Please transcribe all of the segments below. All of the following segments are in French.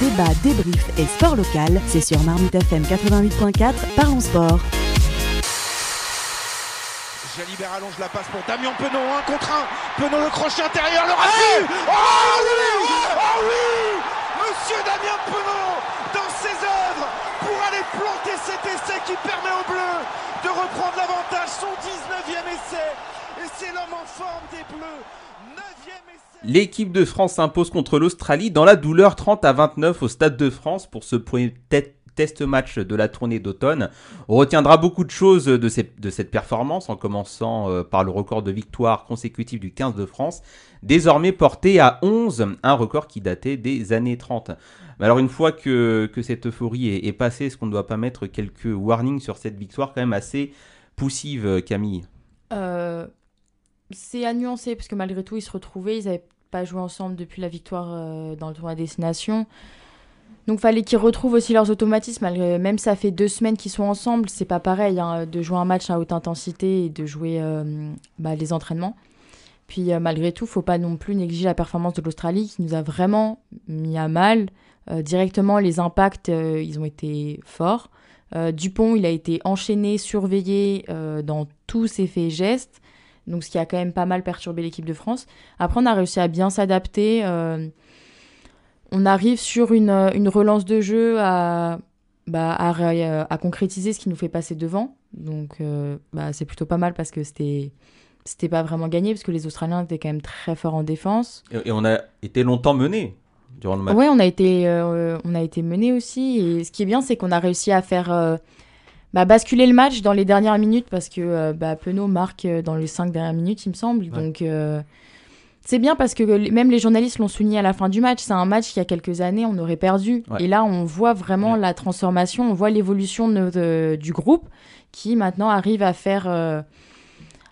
Débat, débrief et sport local, c'est sur Marmite FM 88.4, parlons sport. Jalibert allonge la passe pour Damien Penaud, un contre un. Penaud le crochet intérieur, le raté oh, oui oh oui Monsieur Damien Penaud dans ses œuvres pour aller planter cet essai qui permet aux Bleus de reprendre l'avantage, son 19e essai. Et c'est l'homme en forme des Bleus. 9e essai. L'équipe de France s'impose contre l'Australie dans la douleur 30 à 29 au Stade de France pour ce premier test match de la tournée d'automne. On retiendra beaucoup de choses de, de cette performance, en commençant euh, par le record de victoire consécutive du 15 de France, désormais porté à 11, un record qui datait des années 30. alors une fois que, que cette euphorie est, passée, est-ce qu'on ne doit pas mettre quelques warnings sur cette victoire quand même assez poussive, Camille? Euh, C'est à nuancer, parce que malgré tout, ils se retrouvaient, ils n'avaient pas joué ensemble depuis la victoire euh, dans le tournoi Destination. Donc fallait qu'ils retrouvent aussi leurs automatismes. Même ça fait deux semaines qu'ils sont ensemble, c'est pas pareil hein, de jouer un match à haute intensité et de jouer euh, bah, les entraînements. Puis euh, malgré tout, faut pas non plus négliger la performance de l'Australie qui nous a vraiment mis à mal. Euh, directement, les impacts, ils ont été forts. Dupont, il a été enchaîné, surveillé dans tous ses faits et gestes. Donc ce qui a quand même pas mal perturbé l'équipe de France. Après, on a réussi à bien s'adapter on arrive sur une, euh, une, relance de jeu à, bah, à, concrétiser ce qui nous fait passer devant. Donc, euh, bah, c'est plutôt pas mal parce que c'était c'était pas vraiment gagné parce que les Australiens étaient quand même très forts en défense. Et, on a été longtemps mené durant le match. Oui, on a été euh, on a été mené aussi. Et ce qui est bien, c'est qu'on a réussi à faire bah, basculer le match dans les dernières minutes parce que bah, Penaud marque dans les cinq dernières minutes, il me semble. Donc c'est bien parce que même les journalistes l'ont souligné à la fin du match. C'est un match qui, il y a quelques années, on aurait perdu. Et là, on voit vraiment la transformation, on voit l'évolution du groupe qui maintenant arrive à faire, euh,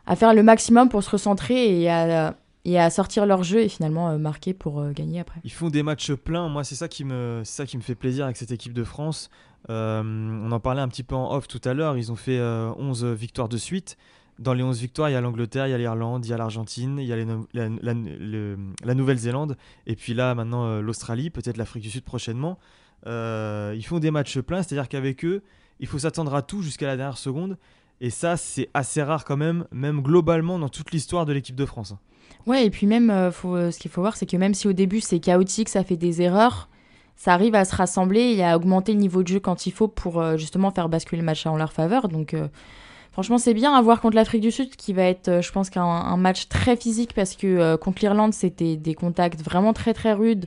à faire le maximum pour se recentrer et à, et à sortir leur jeu et finalement euh, marquer pour euh, gagner après. Ils font des matchs pleins. Moi, c'est ça, qui me, ça qui me fait plaisir avec cette équipe de France. on en parlait un petit peu en off tout à l'heure. Ils ont fait 11 victoires de suite. Dans les 11 victoires, il y a l'Angleterre, il y a l'Irlande, il y a l'Argentine, il y a la, Nouvelle-Zélande, et puis là, maintenant, euh, l'Australie, peut-être l'Afrique du Sud prochainement. Euh, ils font des matchs pleins, c'est-à-dire qu'avec eux, il faut s'attendre à tout jusqu'à la dernière seconde. Et ça, c'est assez rare quand même, même globalement dans toute l'histoire de l'équipe de France. Ouais, et puis même, euh, ce qu'il faut voir, c'est que même si au début c'est chaotique, ça fait des erreurs, ça arrive à se rassembler et à augmenter le niveau de jeu quand il faut pour justement faire basculer le match en leur faveur. Donc Franchement, c'est bien à voir contre l'Afrique du Sud, qui va être, euh, je pense, qu'un match très physique parce que euh, contre l'Irlande, c'était des contacts vraiment très très rudes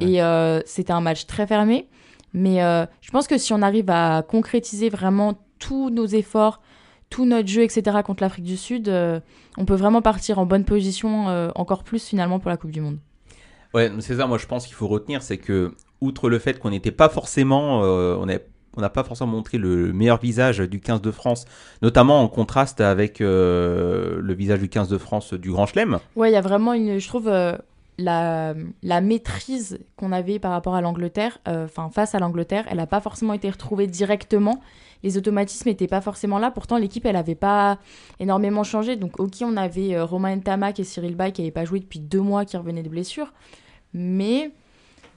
et euh, c'était un match très fermé. Mais je pense que si on arrive à concrétiser vraiment tous nos efforts, tout notre jeu, etc., contre l'Afrique du Sud, on peut vraiment partir en bonne position encore plus finalement pour la Coupe du Monde. Ouais, c'est ça, moi je pense qu'il faut retenir, c'est que, outre le fait qu'on n'était pas forcément, on est on n'a pas forcément montré le meilleur visage du 15 de France, notamment en contraste avec euh, le visage du 15 de France du Grand Chelem. Ouais, il y a vraiment une, je trouve, euh, la, la, maîtrise qu'on avait par rapport à l'Angleterre, euh, enfin face à l'Angleterre, elle n'a pas forcément été retrouvée directement. Les automatismes n'étaient pas forcément là. Pourtant, l'équipe, elle n'avait pas énormément changé. Donc, ok, on avait Romain Ntamak et Cyril Bay qui n'avaient pas joué depuis deux mois, qui revenaient de blessures. Mais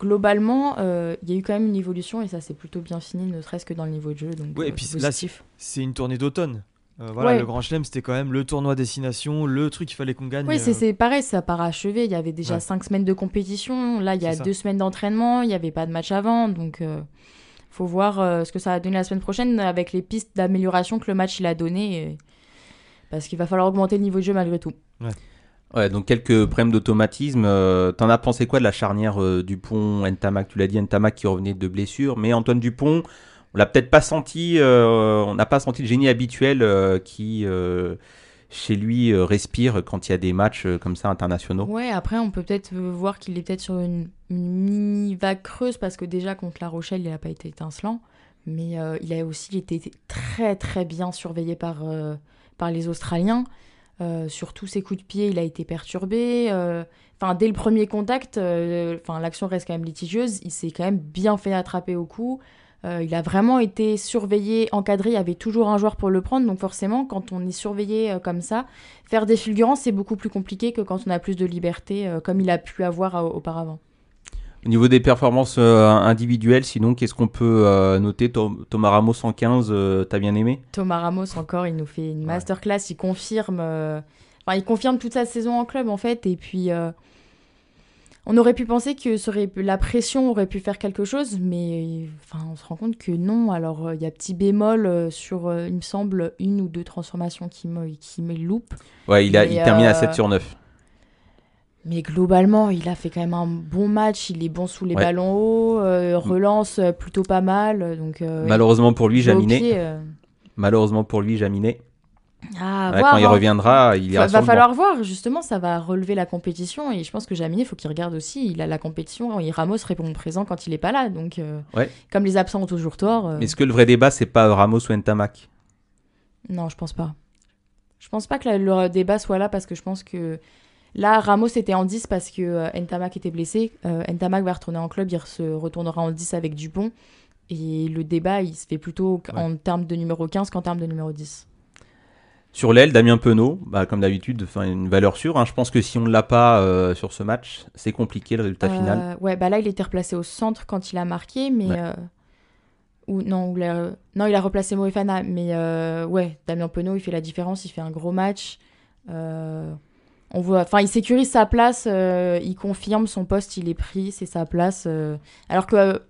globalement, euh, il y a eu quand même une évolution et ça s'est plutôt bien fini, ne serait-ce que dans le niveau de jeu. Donc, oui, et euh, puis là, c'est une tournée d'automne. Euh, voilà, le Grand Chelem, c'était quand même le tournoi destination, le truc qu'il fallait qu'on gagne. Oui, c'est pareil, ça parachevé. Il y avait déjà cinq semaines de compétition. Là, il y a deux semaines d'entraînement. Il n'y avait pas de match avant. Donc, faut voir ce que ça va donner la semaine prochaine avec les pistes d'amélioration que le match il a donné. Parce qu'il va falloir augmenter le niveau de jeu malgré tout. Ouais. Donc quelques problèmes d'automatisme. Euh, t'en as pensé quoi de la charnière euh, Dupont-Ntamak Tu l'as dit, Ntamak qui revenait de blessure, mais Antoine Dupont, on l'a peut-être pas senti, euh, on n'a pas senti le génie habituel qui, chez lui, respire quand il y a des matchs comme ça internationaux. Ouais, après, on peut peut-être voir qu'il est peut-être sur une, mini vague creuse parce que déjà contre La Rochelle, il n'a pas été étincelant, mais il a aussi été très très bien surveillé par, par les Australiens. Euh, sur tous ses coups de pied, il a été perturbé. Euh, enfin, dès le premier contact, euh, enfin, l'action reste quand même litigieuse. Il s'est quand même bien fait attraper au cou. il a vraiment été surveillé, encadré. Il y avait toujours un joueur pour le prendre. Donc forcément, quand on est surveillé comme ça, faire des fulgurances, c'est beaucoup plus compliqué que quand on a plus de liberté, comme il a pu avoir auparavant. Au niveau des performances individuelles, sinon, qu'est-ce qu'on peut noter? Thomas Ramos 115, t'as bien aimé? Thomas Ramos, encore, il nous fait une masterclass. Il confirme, enfin, il confirme toute sa saison en club, en fait. Et puis, on aurait pu penser que la pression aurait pu faire quelque chose, mais enfin, on se rend compte que non. Alors, euh, il y a petit bémol euh, sur, euh, il me semble, une ou deux transformations qui me, qui me loupe. Ouais, il, a, il termine à 7 sur 9. Mais globalement, il a fait quand même un bon match. Il est bon sous les ballons hauts, relance plutôt pas mal. Donc, Malheureusement pour lui, Jaminet. Malheureusement pour lui, Jaminet. Ah, quand il hein. reviendra, il ira va, va falloir voir, justement, ça va relever la compétition. Et je pense que Jaminet, il faut qu'il regarde aussi. Il a la compétition. Et Ramos répond présent quand il n'est pas là. Donc, euh, comme les absents ont toujours tort. Euh, Est-ce que le vrai débat, c'est pas Ramos ou Ntamak? Non, je pense pas. Je pense pas que le débat soit là parce que je pense que là, Ramos était en 10 parce que euh, Ntamak était blessé. Ntamak va retourner en club, il se retournera en 10 avec Dupont. Et le débat, il se fait plutôt en termes de numéro 15 qu'en termes de numéro 10. Sur l'aile, Damien Penaud, bah, comme d'habitude, une valeur sûre. Hein. Je pense que si on ne l'a pas euh, sur ce match, c'est compliqué le résultat final. Euh, ouais, bah là, il était replacé au centre quand il a marqué, mais. Euh, ou, non, non, il a replacé Moefana, mais ouais, Damien Penaud, il fait la différence, il fait un gros match. on voit, enfin, il sécurise sa place, il confirme son poste, il est pris, c'est sa place. alors que,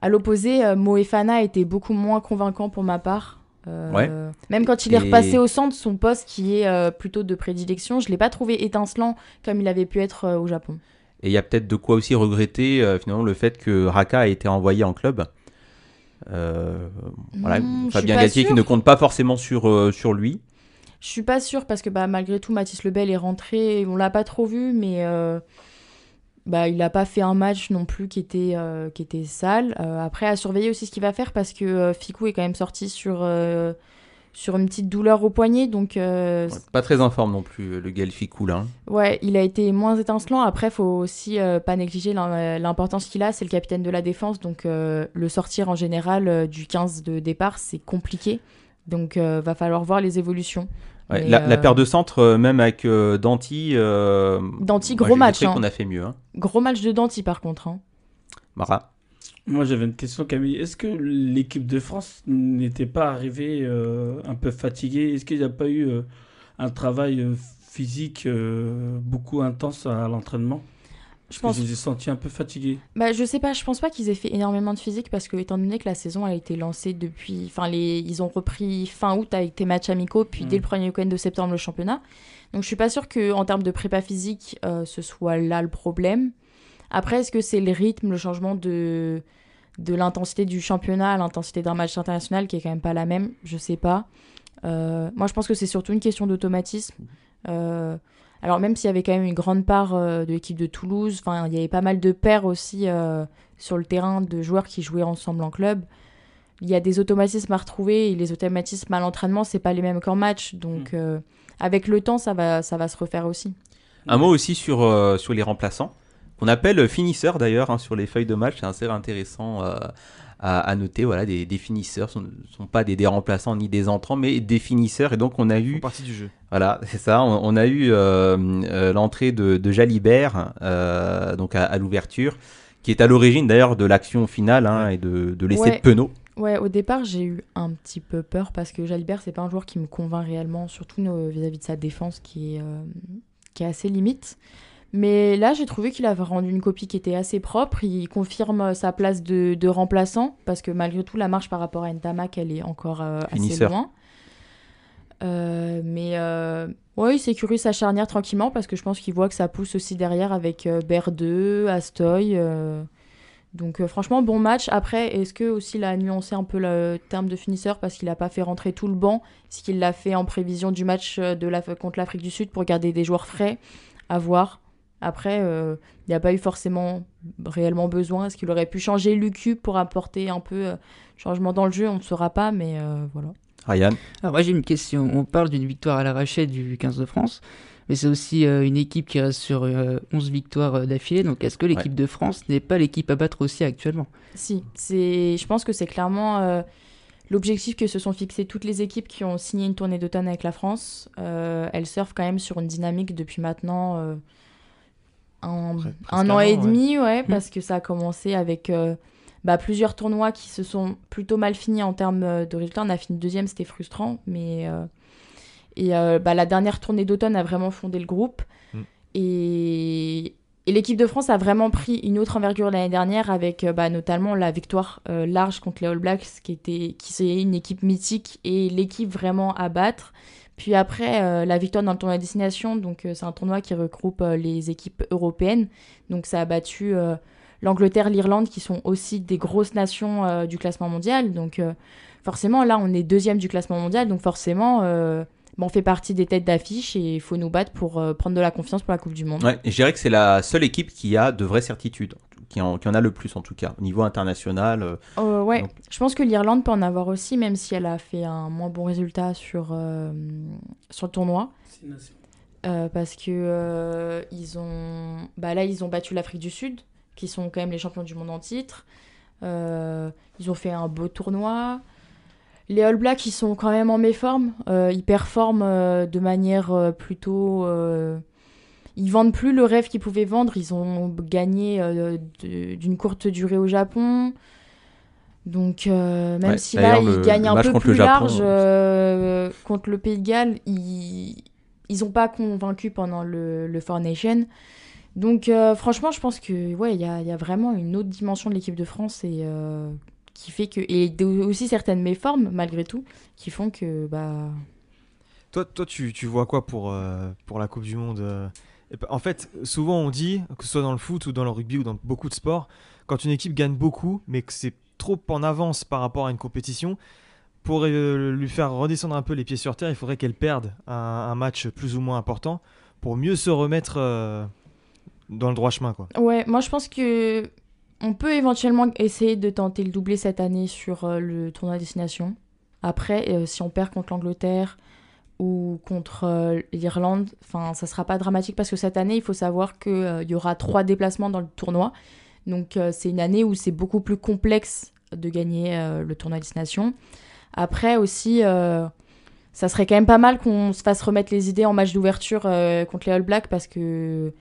à l'opposé, Moefana était beaucoup moins convaincant pour ma part. Euh, même quand il est repassé au centre, son poste qui est euh, plutôt de prédilection, je l'ai pas trouvé étincelant comme il avait pu être euh, au Japon. Et il y a peut-être de quoi aussi regretter finalement le fait que Raka a été envoyé en club. voilà, hmm, Fabien Galtier qui ne compte pas forcément sur, sur lui. Je suis pas sûr parce que bah, malgré tout Mathis Lebel est rentré, on l'a pas trop vu, mais bah, il n'a pas fait un match non plus qui était, euh, qui était sale. Euh, après, à surveiller aussi ce qu'il va faire parce que euh, Ficou est quand même sorti sur, sur une petite douleur au poignet. Donc, pas très informe non plus, le Gaël Ficou là. Hein. Ouais, il a été moins étincelant. Après, faut aussi pas négliger l'importance qu'il a. C'est le capitaine de la défense. Donc, le sortir en général du 15 de départ, c'est compliqué. Donc, va falloir voir les évolutions la, euh, paire de centre, euh, même avec euh, Danti. Danti, gros match. Hein. On a fait mieux. Hein. Gros match de Danti, par contre. Hein. Mara. Moi, j'avais une question, Camille. Est-ce que l'équipe de France n'était pas arrivée un peu fatiguée? Est-ce qu'il n'y a pas eu un travail physique beaucoup intense à l'entraînement? Je pense. Ai sentis un peu fatigués. Bah, je sais pas, je pense pas qu'ils aient fait énormément de physique parce que, étant donné que la saison a été lancée depuis. Enfin, les... ils ont repris fin août avec tes matchs amicaux, puis dès le mm. premier week-end de septembre, le championnat. Donc, je suis pas sûre qu'en termes de prépa physique, euh, ce soit là le problème. Après, est-ce que c'est le rythme, le changement de, de l'intensité du championnat à l'intensité d'un match international qui est quand même pas la même? Je sais pas. Euh, moi, je pense que c'est surtout une question d'automatisme. Euh, alors même s'il y avait quand même une grande part euh, de l'équipe de Toulouse, enfin il y avait pas mal de paires aussi euh, sur le terrain de joueurs qui jouaient ensemble en club. Il y a des automatismes à retrouver et les automatismes à l'entraînement c'est pas les mêmes qu'en match, donc mm. euh, avec le temps ça va ça va se refaire aussi. Un mot aussi sur sur les remplaçants qu'on appelle finisseurs d'ailleurs hein, sur les feuilles de match, c'est assez intéressant à, noter. Voilà, des, finisseurs, ce ne sont pas des, remplaçants ni des entrants, mais des finisseurs. Et donc, on a eu. partie du jeu. Voilà, c'est ça. On, a eu euh, euh, l'entrée de, Jalibert euh, donc à, l'ouverture, qui est à l'origine d'ailleurs de l'action finale hein, et de, de l'essai de Penaud. Ouais, au départ, j'ai eu un petit peu peur parce que Jalibert, c'est pas un joueur qui me convainc réellement, surtout vis-à-vis de sa défense qui est, qui est assez limite. Mais là, j'ai trouvé qu'il avait rendu une copie qui était assez propre. Il confirme sa place de, remplaçant, parce que malgré tout, la marche par rapport à Ntamak, elle est encore euh, assez loin. Euh, mais euh, ouais, il sécurise sa charnière tranquillement, parce que je pense qu'il voit que ça pousse aussi derrière avec Berdeux, Astoy. Donc franchement, bon match. Après, est-ce que aussi il a nuancé un peu le terme de finisseur parce qu'il n'a pas fait rentrer tout le banc ce qu'il l'a fait en prévision du match de la, contre l'Afrique du Sud pour garder des joueurs frais? À voir. Après, euh, il n'y a pas eu forcément réellement besoin. Est-ce qu'il aurait pu changer Lucu pour apporter un peu euh, changement dans le jeu? On ne saura pas, mais euh, voilà. Ryan? Alors moi j'ai une question. On parle d'une victoire à l'arrachée du 15 de France, mais c'est aussi une équipe qui reste sur 11 victoires d'affilée. Donc est-ce que l'équipe de France n'est pas l'équipe à battre aussi actuellement? Si, je pense que c'est clairement l'objectif que se sont fixés toutes les équipes qui ont signé une tournée d'automne avec la France. elles surfent quand même sur une dynamique depuis maintenant un, an an, et ouais. demi, ouais, parce que ça a commencé avec euh, bah, plusieurs tournois qui se sont plutôt mal finis en termes euh, de résultats. On a fini deuxième, c'était frustrant, mais euh, et euh, bah, la dernière tournée d'automne a vraiment fondé le groupe Mm. et, et l'équipe de France a vraiment pris une autre envergure l'année dernière avec bah, notamment la victoire large contre les All Blacks, qui était qui c'est une équipe mythique et l'équipe vraiment à battre. Puis après, euh, la victoire dans le tournoi de destination, donc euh, c'est un tournoi qui regroupe euh, les équipes européennes. Donc ça a battu l'Angleterre, l'Irlande, qui sont aussi des grosses nations du classement mondial. Donc forcément, là, on est deuxième du classement mondial. Donc forcément, on fait partie des têtes d'affiche et il faut nous battre pour prendre de la confiance pour la Coupe du Monde. Ouais, je dirais que c'est la seule équipe qui a de vraies certitudes, qui en, qui en a le plus en tout cas, au niveau international. euh, Euh, ouais, Donc- je pense que l'Irlande peut en avoir aussi, même si elle a fait un moins bon résultat sur, euh, sur le tournoi. Euh, parce que euh, ils ont bah là ils ont battu l'Afrique du Sud qui sont quand même les champions du monde en titre. Euh, ils ont fait un beau tournoi. Les All Blacks ils sont quand même en méforme. Euh, ils performent euh, de manière euh, plutôt euh, ils vendent plus le rêve qu'ils pouvaient vendre ils ont gagné euh, d'une courte durée au Japon donc euh, même Ouais, si là ils le- gagnent le un peu plus Japon, large euh, contre le Pays de Galles ils ils ont pas convaincu pendant le, le Four Nation. Donc euh, franchement, je pense que ouais, il y a, il y a vraiment une autre dimension de l'équipe de France et euh, qui fait que et aussi certaines méformes malgré tout qui font que bah Toi, toi tu, tu vois quoi pour, euh, pour la Coupe du Monde En fait, souvent on dit, que ce soit dans le foot ou dans le rugby ou dans beaucoup de sports, quand une équipe gagne beaucoup, mais que c'est trop en avance par rapport à une compétition, pour euh, lui faire redescendre un peu les pieds sur terre, il faudrait qu'elle perde un, match plus ou moins important pour mieux se remettre euh, dans le droit chemin. Quoi. ouais, moi je pense que on peut éventuellement essayer de tenter le doublé cette année sur euh, le tournoi destination. Après, si on perd contre l'Angleterre ou contre euh, l'Irlande, enfin ça sera pas dramatique parce que cette année, il faut savoir que euh, y aura trois déplacements dans le tournoi. Donc euh, c'est une année où c'est beaucoup plus complexe de gagner le tournoi destination. Après aussi, ça serait quand même pas mal qu'on se fasse remettre les idées en match d'ouverture contre les All Blacks parce que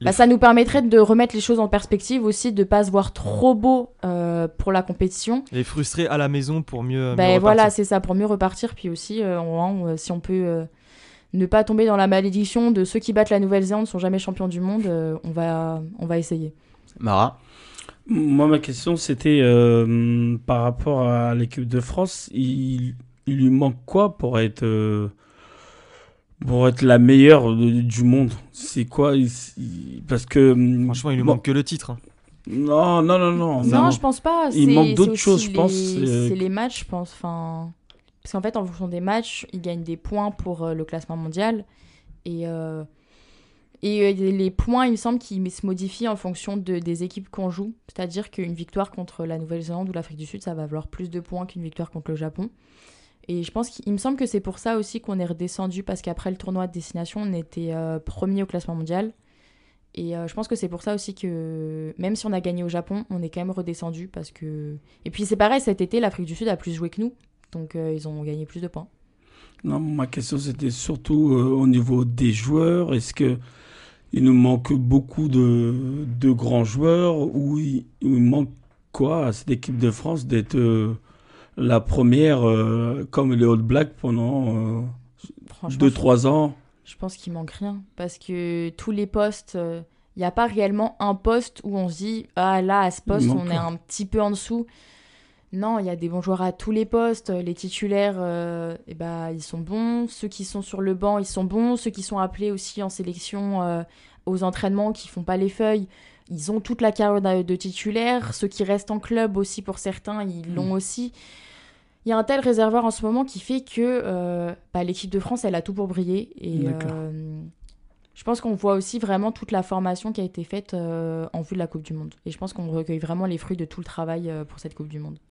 bah, ça nous permettrait de remettre les choses en perspective aussi, de pas se voir trop beau euh, pour la compétition. Les frustrer à la maison pour mieux. mieux Ben voilà, c'est ça, pour mieux repartir. Puis aussi, euh, on- on- si on peut euh, ne pas tomber dans la malédiction de ceux qui battent la Nouvelle-Zélande sont jamais champions du monde, euh, on, va, on va essayer. Mara? Moi, ma question, c'était euh, par rapport à l'équipe de France, il, il lui manque quoi pour être, euh, pour être la meilleure de- du monde C'est quoi il- il- Parce que. Franchement, il lui bon, manque que le titre. hein. Non, non, non, non. Non, je pense pas. Il manque d'autres choses, je pense, euh, C'est les matchs, je pense. Enfin, parce qu'en fait, en fonction des matchs, ils gagnent des points pour euh, le classement mondial. Et, euh, et euh, les points, il me semble qu'ils se modifient en fonction de, des équipes qu'on joue. C'est-à-dire qu'une victoire contre la Nouvelle-Zélande ou l'Afrique du Sud, ça va valoir plus de points qu'une victoire contre le Japon. Et je pense qu'il me semble que c'est pour ça aussi qu'on est redescendu, parce qu'après le tournoi de destination, on était euh, premier au classement mondial. Et euh, je pense que c'est pour ça aussi que même si on a gagné au Japon, on est quand même redescendu parce que. Et puis c'est pareil, cet été, l'Afrique du Sud a plus joué que nous. Donc euh, ils ont gagné plus de points. Non, ma question c'était surtout au niveau des joueurs. Est-ce que il nous manque beaucoup de, de grands joueurs ou il, manque quoi à cette équipe de France d'être la première euh, comme les All Blacks pendant Franchement, 2-3 ans je pense qu'il manque rien parce que tous les postes, il n'y a pas réellement un poste où on se dit ah là à ce poste on est un petit peu en dessous. Non, il y a des bons joueurs à tous les postes. Les titulaires, euh, eh ben, ils sont bons. Ceux qui sont sur le banc, ils sont bons. Ceux qui sont appelés aussi en sélection euh, aux entraînements, qui font pas les feuilles, ils ont toute la carrière de, titulaire. Ceux qui restent en club aussi, pour certains, ils l'ont aussi. Il y a un tel réservoir en ce moment qui fait que euh, bah, l'équipe de France, elle a tout pour briller. Et euh, je pense qu'on voit aussi vraiment toute la formation qui a été faite euh, en vue de la Coupe du Monde. Et je pense qu'on recueille vraiment les fruits de tout le travail pour cette Coupe du Monde.